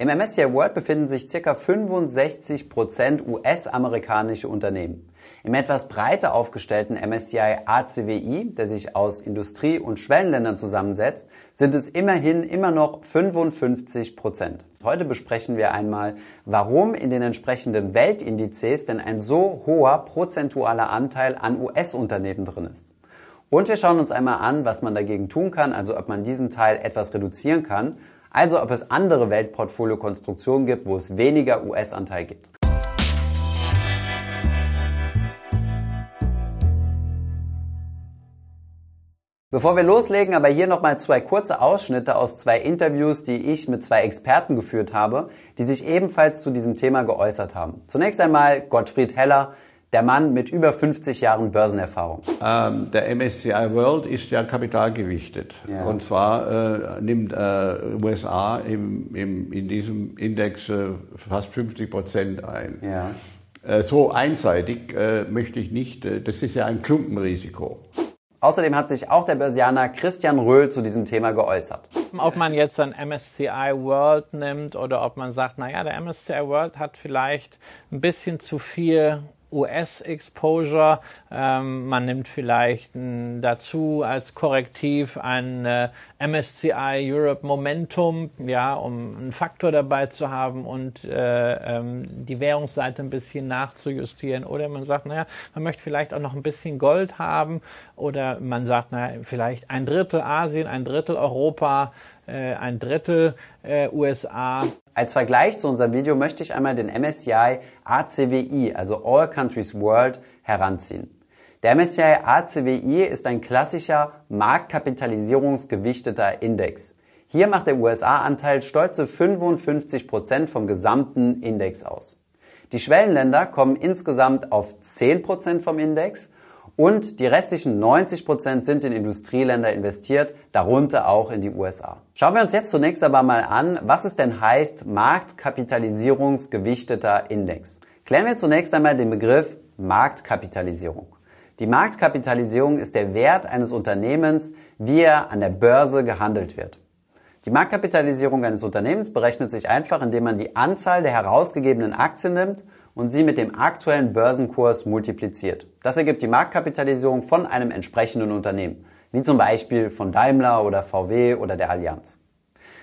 Im MSCI World befinden sich ca. 65% US-amerikanische Unternehmen. Im etwas breiter aufgestellten MSCI ACWI, der sich aus Industrie- und Schwellenländern zusammensetzt, sind es immerhin immer noch 55% Heute besprechen wir einmal, warum in den entsprechenden Weltindizes denn ein so hoher prozentualer Anteil an US-Unternehmen drin ist. Und wir schauen uns einmal an, was man dagegen tun kann, also ob man diesen Teil etwas reduzieren kann, also ob es andere Weltportfolio-Konstruktionen gibt, wo es weniger US-Anteil gibt. Bevor wir loslegen, aber hier nochmal zwei kurze Ausschnitte aus zwei Interviews, die ich mit zwei Experten geführt habe, die sich ebenfalls zu diesem Thema geäußert haben. Zunächst einmal Gottfried Heller, der Mann mit über 50 Jahren Börsenerfahrung. Ähm, der MSCI World ist ja kapitalgewichtet. Ja. Und zwar äh, nimmt äh, USA im, im, in diesem Index äh, fast 50 Prozent ein. Ja. Äh, so einseitig äh, möchte ich nicht, äh, das ist ja ein Klumpenrisiko. Außerdem hat sich auch der Börsianer Christian Röhl zu diesem Thema geäußert. Ob man jetzt ein MSCI World nimmt oder ob man sagt, naja, der MSCI World hat vielleicht ein bisschen zu viel US-Exposure. Ähm, man nimmt vielleicht n, dazu als Korrektiv ein äh, MSCI Europe Momentum, ja, um einen Faktor dabei zu haben und äh, ähm, die Währungsseite ein bisschen nachzujustieren. Oder man sagt, naja, man möchte vielleicht auch noch ein bisschen Gold haben. Oder man sagt, naja, vielleicht ein Drittel Asien, ein Drittel Europa, äh, ein Drittel äh, USA. Als Vergleich zu unserem Video möchte ich einmal den MSCI ACWI, also All Countries World, heranziehen. Der MSCI ACWI ist ein klassischer marktkapitalisierungsgewichteter Index. Hier macht der USA-Anteil stolze 55 Prozent vom gesamten Index aus. Die Schwellenländer kommen insgesamt auf 10% vom Index und die restlichen 90 Prozent sind in Industrieländer investiert, darunter auch in die USA. Schauen wir uns jetzt zunächst aber mal an, was es denn heißt Marktkapitalisierungsgewichteter Index. Klären wir zunächst einmal den Begriff Marktkapitalisierung. Die Marktkapitalisierung ist der Wert eines Unternehmens, wie er an der Börse gehandelt wird. Die Marktkapitalisierung eines Unternehmens berechnet sich einfach, indem man die Anzahl der herausgegebenen Aktien nimmt und sie mit dem aktuellen Börsenkurs multipliziert. Das ergibt die Marktkapitalisierung von einem entsprechenden Unternehmen, wie zum Beispiel von Daimler oder VW oder der Allianz.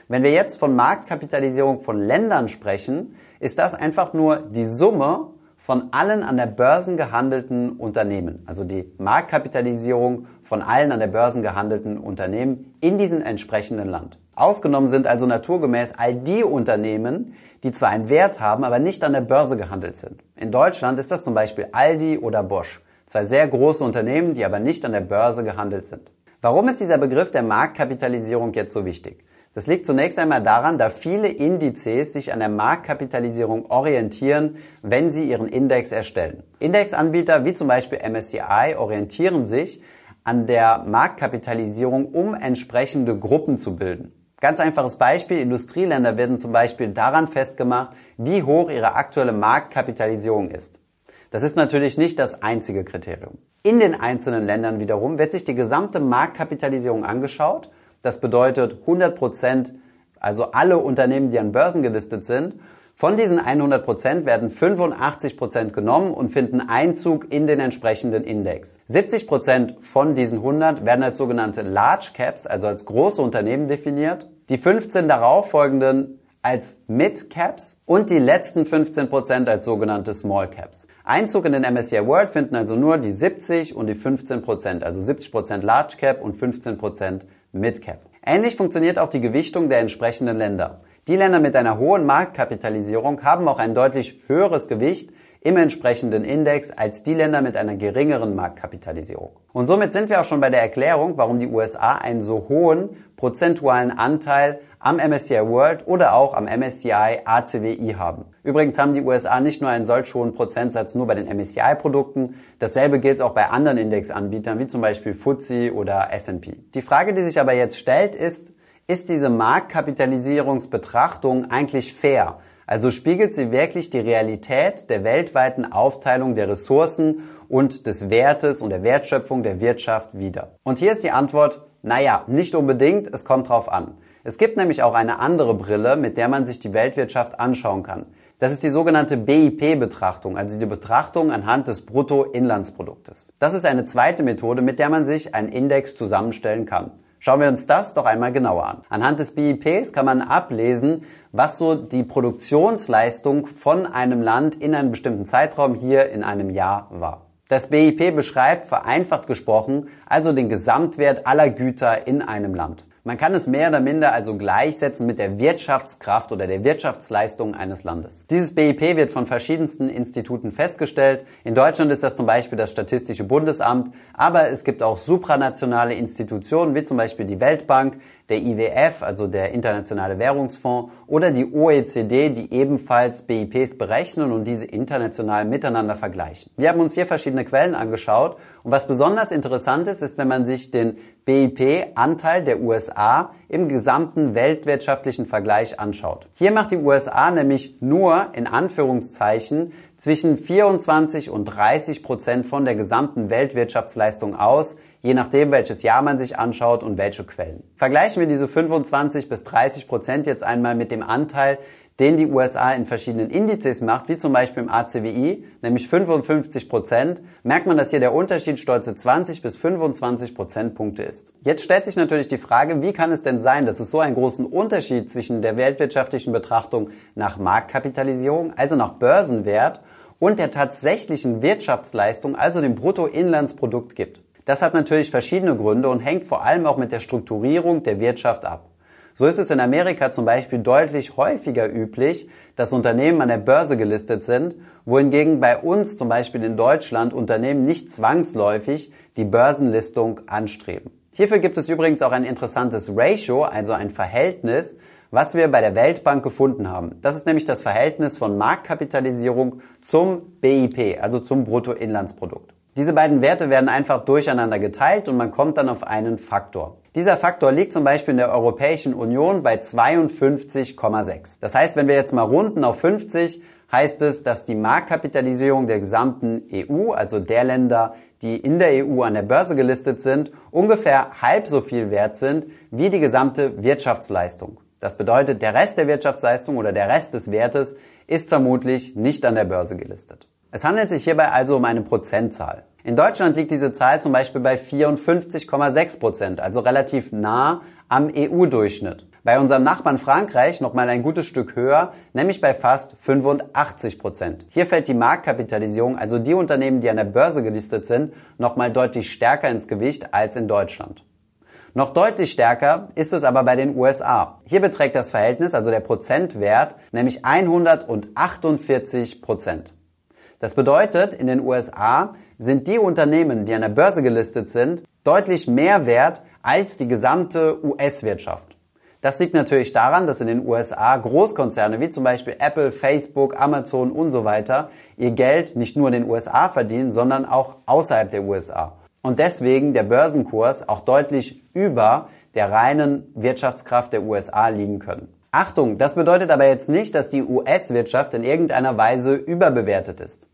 Wenn wir jetzt von Marktkapitalisierung von Ländern sprechen, ist das einfach nur die Summe von allen an der Börse gehandelten Unternehmen, also die Marktkapitalisierung von allen an der Börse gehandelten Unternehmen in diesem entsprechenden Land. Ausgenommen sind also naturgemäß all die Unternehmen, die zwar einen Wert haben, aber nicht an der Börse gehandelt sind. In Deutschland ist das zum Beispiel Aldi oder Bosch. Zwei sehr große Unternehmen, die aber nicht an der Börse gehandelt sind. Warum ist dieser Begriff der Marktkapitalisierung jetzt so wichtig? Das liegt zunächst einmal daran, da viele Indizes sich an der Marktkapitalisierung orientieren, wenn sie ihren Index erstellen. Indexanbieter wie zum Beispiel MSCI orientieren sich an der Marktkapitalisierung, um entsprechende Gruppen zu bilden. Ganz einfaches Beispiel, Industrieländer werden zum Beispiel daran festgemacht, wie hoch ihre aktuelle Marktkapitalisierung ist. Das ist natürlich nicht das einzige Kriterium. In den einzelnen Ländern wiederum wird sich die gesamte Marktkapitalisierung angeschaut. Das bedeutet 100 Prozent, also alle Unternehmen, die an Börsen gelistet sind von diesen 100 Prozent werden 85 Prozent genommen und finden Einzug in den entsprechenden Index. 70 Prozent von diesen 100 werden als sogenannte Large Caps, also als große Unternehmen definiert. Die 15 darauf folgenden als Mid Caps und die letzten 15 Prozent als sogenannte Small Caps. Einzug in den MSCI World finden also nur die 70 und die 15%, Prozent, also 70 Prozent Large Cap und 15 Prozent Mid Cap. Ähnlich funktioniert auch die Gewichtung der entsprechenden Länder. Die Länder mit einer hohen Marktkapitalisierung haben auch ein deutlich höheres Gewicht im entsprechenden Index als die Länder mit einer geringeren Marktkapitalisierung. Und somit sind wir auch schon bei der Erklärung, warum die USA einen so hohen prozentualen Anteil am MSCI World oder auch am MSCI ACWI haben. Übrigens haben die USA nicht nur einen solch hohen Prozentsatz nur bei den MSCI-Produkten, dasselbe gilt auch bei anderen Indexanbietern wie zum Beispiel FTSE oder S&P. Die Frage, die sich aber jetzt stellt, ist, ist diese Marktkapitalisierungsbetrachtung eigentlich fair? Also spiegelt sie wirklich die Realität der weltweiten Aufteilung der Ressourcen und des Wertes und der Wertschöpfung der Wirtschaft wider? Und hier ist die Antwort, naja, nicht unbedingt, es kommt drauf an. Es gibt nämlich auch eine andere Brille, mit der man sich die Weltwirtschaft anschauen kann. Das ist die sogenannte BIP-Betrachtung, also die Betrachtung anhand des Bruttoinlandsproduktes. Das ist eine zweite Methode, mit der man sich einen Index zusammenstellen kann. Schauen wir uns das doch einmal genauer an. Anhand des BIPs kann man ablesen, was so die Produktionsleistung von einem Land in einem bestimmten Zeitraum hier in einem Jahr war. Das BIP beschreibt, vereinfacht gesprochen, also den Gesamtwert aller Güter in einem Land. Man kann es mehr oder minder also gleichsetzen mit der Wirtschaftskraft oder der Wirtschaftsleistung eines Landes. Dieses BIP wird von verschiedensten Instituten festgestellt. In Deutschland ist das zum Beispiel das Statistische Bundesamt, aber es gibt auch supranationale Institutionen wie zum Beispiel die Weltbank, der IWF, also der Internationale Währungsfonds, oder die OECD, die ebenfalls BIPs berechnen und diese international miteinander vergleichen. Wir haben uns hier verschiedene Quellen angeschaut und was besonders interessant ist, ist, wenn man sich den BIP-Anteil der USA im gesamten weltwirtschaftlichen Vergleich anschaut. Hier macht die USA nämlich nur in Anführungszeichen zwischen 24 und 30 Prozent von der gesamten Weltwirtschaftsleistung aus, je nachdem, welches Jahr man sich anschaut und welche Quellen. Vergleichen wir diese 25 bis 30 Prozent jetzt einmal mit dem Anteil, den die USA in verschiedenen Indizes macht, wie zum Beispiel im ACWI, nämlich 55 Prozent, merkt man, dass hier der Unterschied stolze 20 bis 25 Prozentpunkte ist. Jetzt stellt sich natürlich die Frage, wie kann es denn sein, dass es so einen großen Unterschied zwischen der weltwirtschaftlichen Betrachtung nach Marktkapitalisierung, also nach Börsenwert, und der tatsächlichen Wirtschaftsleistung, also dem Bruttoinlandsprodukt gibt. Das hat natürlich verschiedene Gründe und hängt vor allem auch mit der Strukturierung der Wirtschaft ab. So ist es in Amerika zum Beispiel deutlich häufiger üblich, dass Unternehmen an der Börse gelistet sind, wohingegen bei uns zum Beispiel in Deutschland Unternehmen nicht zwangsläufig die Börsenlistung anstreben. Hierfür gibt es übrigens auch ein interessantes Ratio, also ein Verhältnis, was wir bei der Weltbank gefunden haben. Das ist nämlich das Verhältnis von Marktkapitalisierung zum BIP, also zum Bruttoinlandsprodukt. Diese beiden Werte werden einfach durcheinander geteilt und man kommt dann auf einen Faktor. Dieser Faktor liegt zum Beispiel in der Europäischen Union bei 52,6. Das heißt, wenn wir jetzt mal runden auf 50, heißt es, dass die Marktkapitalisierung der gesamten EU, also der Länder, die in der EU an der Börse gelistet sind, ungefähr halb so viel wert sind wie die gesamte Wirtschaftsleistung. Das bedeutet, der Rest der Wirtschaftsleistung oder der Rest des Wertes ist vermutlich nicht an der Börse gelistet. Es handelt sich hierbei also um eine Prozentzahl. In Deutschland liegt diese Zahl zum Beispiel bei 54,6 Prozent, also relativ nah am EU-Durchschnitt. Bei unserem Nachbarn Frankreich noch mal ein gutes Stück höher, nämlich bei fast 85 Prozent. Hier fällt die Marktkapitalisierung, also die Unternehmen, die an der Börse gelistet sind, noch mal deutlich stärker ins Gewicht als in Deutschland. Noch deutlich stärker ist es aber bei den USA. Hier beträgt das Verhältnis, also der Prozentwert, nämlich 148 Prozent. Das bedeutet, in den USA sind die Unternehmen, die an der Börse gelistet sind, deutlich mehr wert als die gesamte US-Wirtschaft. Das liegt natürlich daran, dass in den USA Großkonzerne wie zum Beispiel Apple, Facebook, Amazon und so weiter ihr Geld nicht nur in den USA verdienen, sondern auch außerhalb der USA. Und deswegen der Börsenkurs auch deutlich über der reinen Wirtschaftskraft der USA liegen können. Achtung, das bedeutet aber jetzt nicht, dass die US-Wirtschaft in irgendeiner Weise überbewertet ist.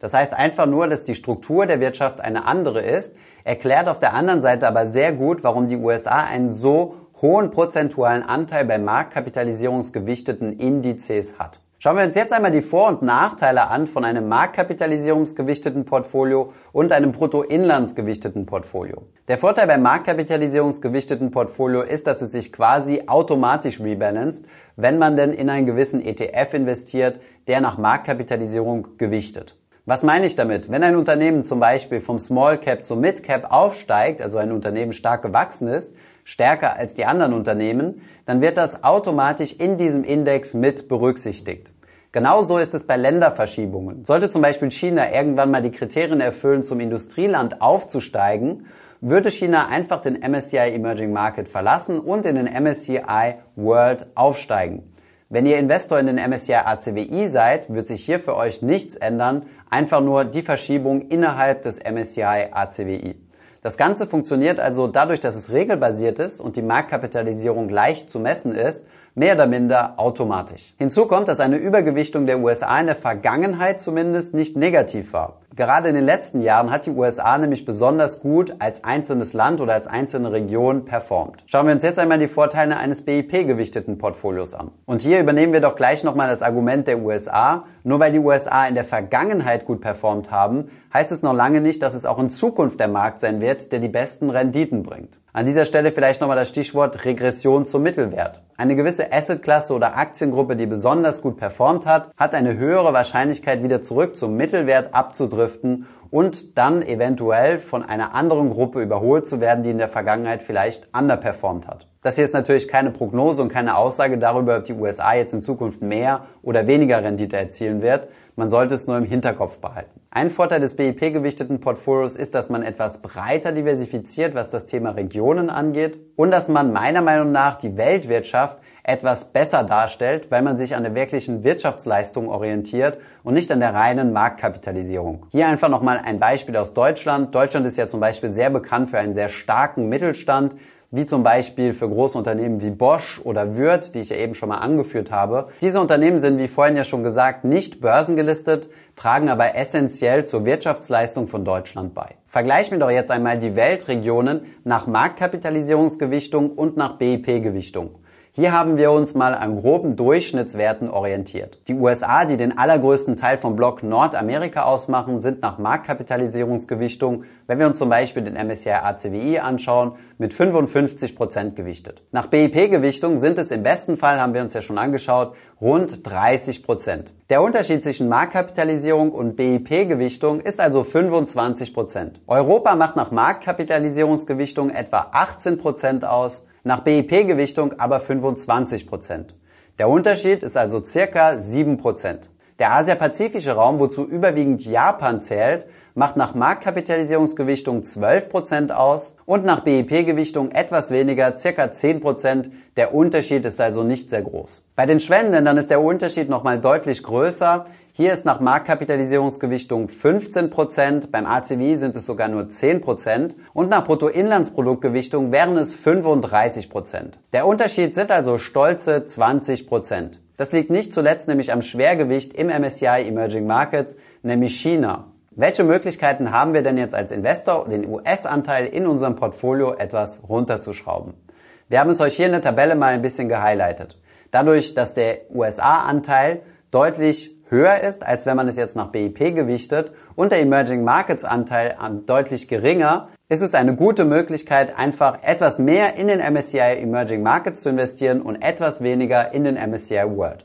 Das heißt einfach nur, dass die Struktur der Wirtschaft eine andere ist, erklärt auf der anderen Seite aber sehr gut, warum die USA einen so hohen prozentualen Anteil bei marktkapitalisierungsgewichteten Indizes hat. Schauen wir uns jetzt einmal die Vor- und Nachteile an von einem marktkapitalisierungsgewichteten Portfolio und einem Bruttoinlandsgewichteten Portfolio. Der Vorteil beim marktkapitalisierungsgewichteten Portfolio ist, dass es sich quasi automatisch rebalanced, wenn man denn in einen gewissen ETF investiert, der nach Marktkapitalisierung gewichtet. Was meine ich damit? Wenn ein Unternehmen zum Beispiel vom Small Cap zum Mid Cap aufsteigt, also ein Unternehmen stark gewachsen ist, stärker als die anderen Unternehmen, dann wird das automatisch in diesem Index mit berücksichtigt. Genauso ist es bei Länderverschiebungen. Sollte zum Beispiel China irgendwann mal die Kriterien erfüllen, zum Industrieland aufzusteigen, würde China einfach den MSCI Emerging Market verlassen und in den MSCI World aufsteigen. Wenn ihr Investor in den MSCI ACWI seid, wird sich hier für euch nichts ändern, einfach nur die Verschiebung innerhalb des MSCI ACWI. Das Ganze funktioniert also dadurch, dass es regelbasiert ist und die Marktkapitalisierung leicht zu messen ist, mehr oder minder automatisch. Hinzu kommt, dass eine Übergewichtung der USA in der Vergangenheit zumindest nicht negativ war. Gerade in den letzten Jahren hat die USA nämlich besonders gut als einzelnes Land oder als einzelne Region performt. Schauen wir uns jetzt einmal die Vorteile eines BIP-gewichteten Portfolios an. Und hier übernehmen wir doch gleich nochmal das Argument der USA. Nur weil die USA in der Vergangenheit gut performt haben, heißt es noch lange nicht, dass es auch in Zukunft der Markt sein wird, der die besten Renditen bringt. An dieser Stelle vielleicht nochmal das Stichwort Regression zum Mittelwert. Eine gewisse Assetklasse oder Aktiengruppe, die besonders gut performt hat, hat eine höhere Wahrscheinlichkeit, wieder zurück zum Mittelwert abzudriften und dann eventuell von einer anderen Gruppe überholt zu werden, die in der Vergangenheit vielleicht underperformt hat. Das hier ist natürlich keine Prognose und keine Aussage darüber, ob die USA jetzt in Zukunft mehr oder weniger Rendite erzielen wird. Man sollte es nur im Hinterkopf behalten. Ein Vorteil des BIP-gewichteten Portfolios ist, dass man etwas breiter diversifiziert, was das Thema Regionen angeht und dass man meiner Meinung nach die Weltwirtschaft etwas besser darstellt, weil man sich an der wirklichen Wirtschaftsleistung orientiert und nicht an der reinen Marktkapitalisierung. Hier einfach nochmal ein Beispiel aus Deutschland. Deutschland ist ja zum Beispiel sehr bekannt für einen sehr starken Mittelstand, wie zum Beispiel für große Unternehmen wie Bosch oder Würth, die ich ja eben schon mal angeführt habe. Diese Unternehmen sind, wie vorhin ja schon gesagt, nicht börsengelistet, tragen aber essentiell zur Wirtschaftsleistung von Deutschland bei. Vergleichen wir doch jetzt einmal die Weltregionen nach Marktkapitalisierungsgewichtung und nach BIP-Gewichtung. Hier haben wir uns mal an groben Durchschnittswerten orientiert. Die USA, die den allergrößten Teil vom Block Nordamerika ausmachen, sind nach Marktkapitalisierungsgewichtung, wenn wir uns zum Beispiel den MSCI ACWI anschauen, mit 55 Prozent gewichtet. Nach BIP-Gewichtung sind es im besten Fall, haben wir uns ja schon angeschaut, rund 30%. Prozent. Der Unterschied zwischen Marktkapitalisierung und BIP-Gewichtung ist also 25%. Prozent. Europa macht nach Marktkapitalisierungsgewichtung etwa 18 Prozent aus, nach BIP-Gewichtung aber 25% Der Unterschied ist also circa 7% Der Asia-Pazifische Raum, wozu überwiegend Japan zählt, macht nach Marktkapitalisierungsgewichtung 12% aus und nach BIP-Gewichtung etwas weniger, circa 10%. Der Unterschied ist also nicht sehr groß. Bei den Schwellenländern ist der Unterschied nochmal deutlich größer. Hier ist nach Marktkapitalisierungsgewichtung 15%, beim ACWI sind es sogar nur 10% und nach Bruttoinlandsproduktgewichtung wären es 35%. Der Unterschied sind also stolze 20%. Das liegt nicht zuletzt nämlich am Schwergewicht im MSCI Emerging Markets, nämlich China. Welche Möglichkeiten haben wir denn jetzt als Investor, den US-Anteil in unserem Portfolio etwas runterzuschrauben? Wir haben es euch hier in der Tabelle mal ein bisschen gehighlightet. Dadurch, dass der USA-Anteil deutlich höher ist, als wenn man es jetzt nach BIP gewichtet und der Emerging Markets Anteil deutlich geringer, ist es eine gute Möglichkeit, einfach etwas mehr in den MSCI Emerging Markets zu investieren und etwas weniger in den MSCI World.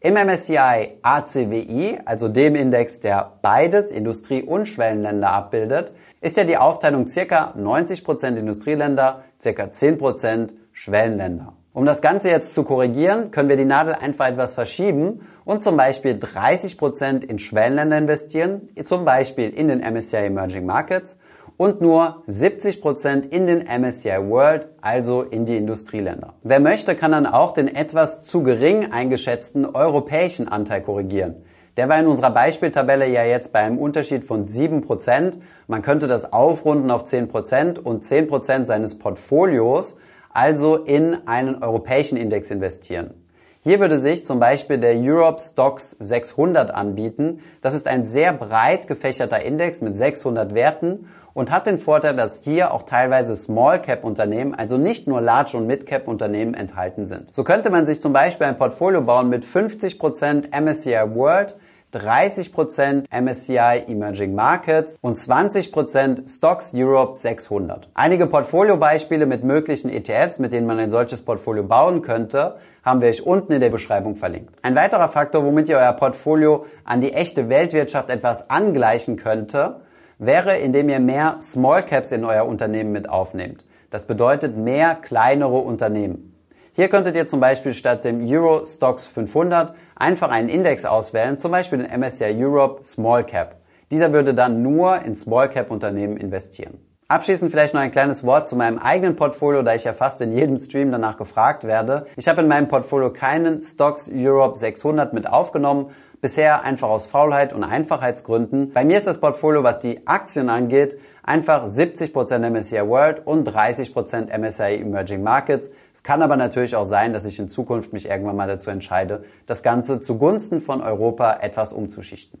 Im MSCI ACWI, also dem Index, der beides, Industrie- und Schwellenländer abbildet, ist ja die Aufteilung ca. 90% Industrieländer, ca. 10% Schwellenländer. Um das Ganze jetzt zu korrigieren, können wir die Nadel einfach etwas verschieben und zum Beispiel 30% in Schwellenländer investieren, zum Beispiel in den MSCI Emerging Markets und nur 70% in den MSCI World, also in die Industrieländer. Wer möchte, kann dann auch den etwas zu gering eingeschätzten europäischen Anteil korrigieren. Der war in unserer Beispieltabelle ja jetzt bei einem Unterschied von 7%. Man könnte das aufrunden auf 10% und 10% seines Portfolios also in einen europäischen Index investieren. Hier würde sich zum Beispiel der Europe Stocks 600 anbieten. Das ist ein sehr breit gefächerter Index mit 600 Werten und hat den Vorteil, dass hier auch teilweise Small Cap Unternehmen, also nicht nur Large und Mid Cap Unternehmen enthalten sind. So könnte man sich zum Beispiel ein Portfolio bauen mit 50% MSCI World, 30% MSCI Emerging Markets und 20% Stocks Europe 600. Einige Portfoliobeispiele mit möglichen ETFs, mit denen man ein solches Portfolio bauen könnte, haben wir euch unten in der Beschreibung verlinkt. Ein weiterer Faktor, womit ihr euer Portfolio an die echte Weltwirtschaft etwas angleichen könnte, wäre, indem ihr mehr Small Caps in euer Unternehmen mit aufnehmt. Das bedeutet mehr kleinere Unternehmen. Hier könntet ihr zum Beispiel statt dem Euro Stocks 500 einfach einen Index auswählen, zum Beispiel den MSCI Europe Small Cap. Dieser würde dann nur in Small Cap Unternehmen investieren. Abschließend vielleicht noch ein kleines Wort zu meinem eigenen Portfolio, da ich ja fast in jedem Stream danach gefragt werde. Ich habe in meinem Portfolio keinen Stocks Europe 600 mit aufgenommen, bisher einfach aus Faulheit und Einfachheitsgründen. Bei mir ist das Portfolio, was die Aktien angeht, einfach 70% MSCI World und 30% MSCI Emerging Markets. Es kann aber natürlich auch sein, dass ich in Zukunft mich irgendwann mal dazu entscheide, das Ganze zugunsten von Europa etwas umzuschichten.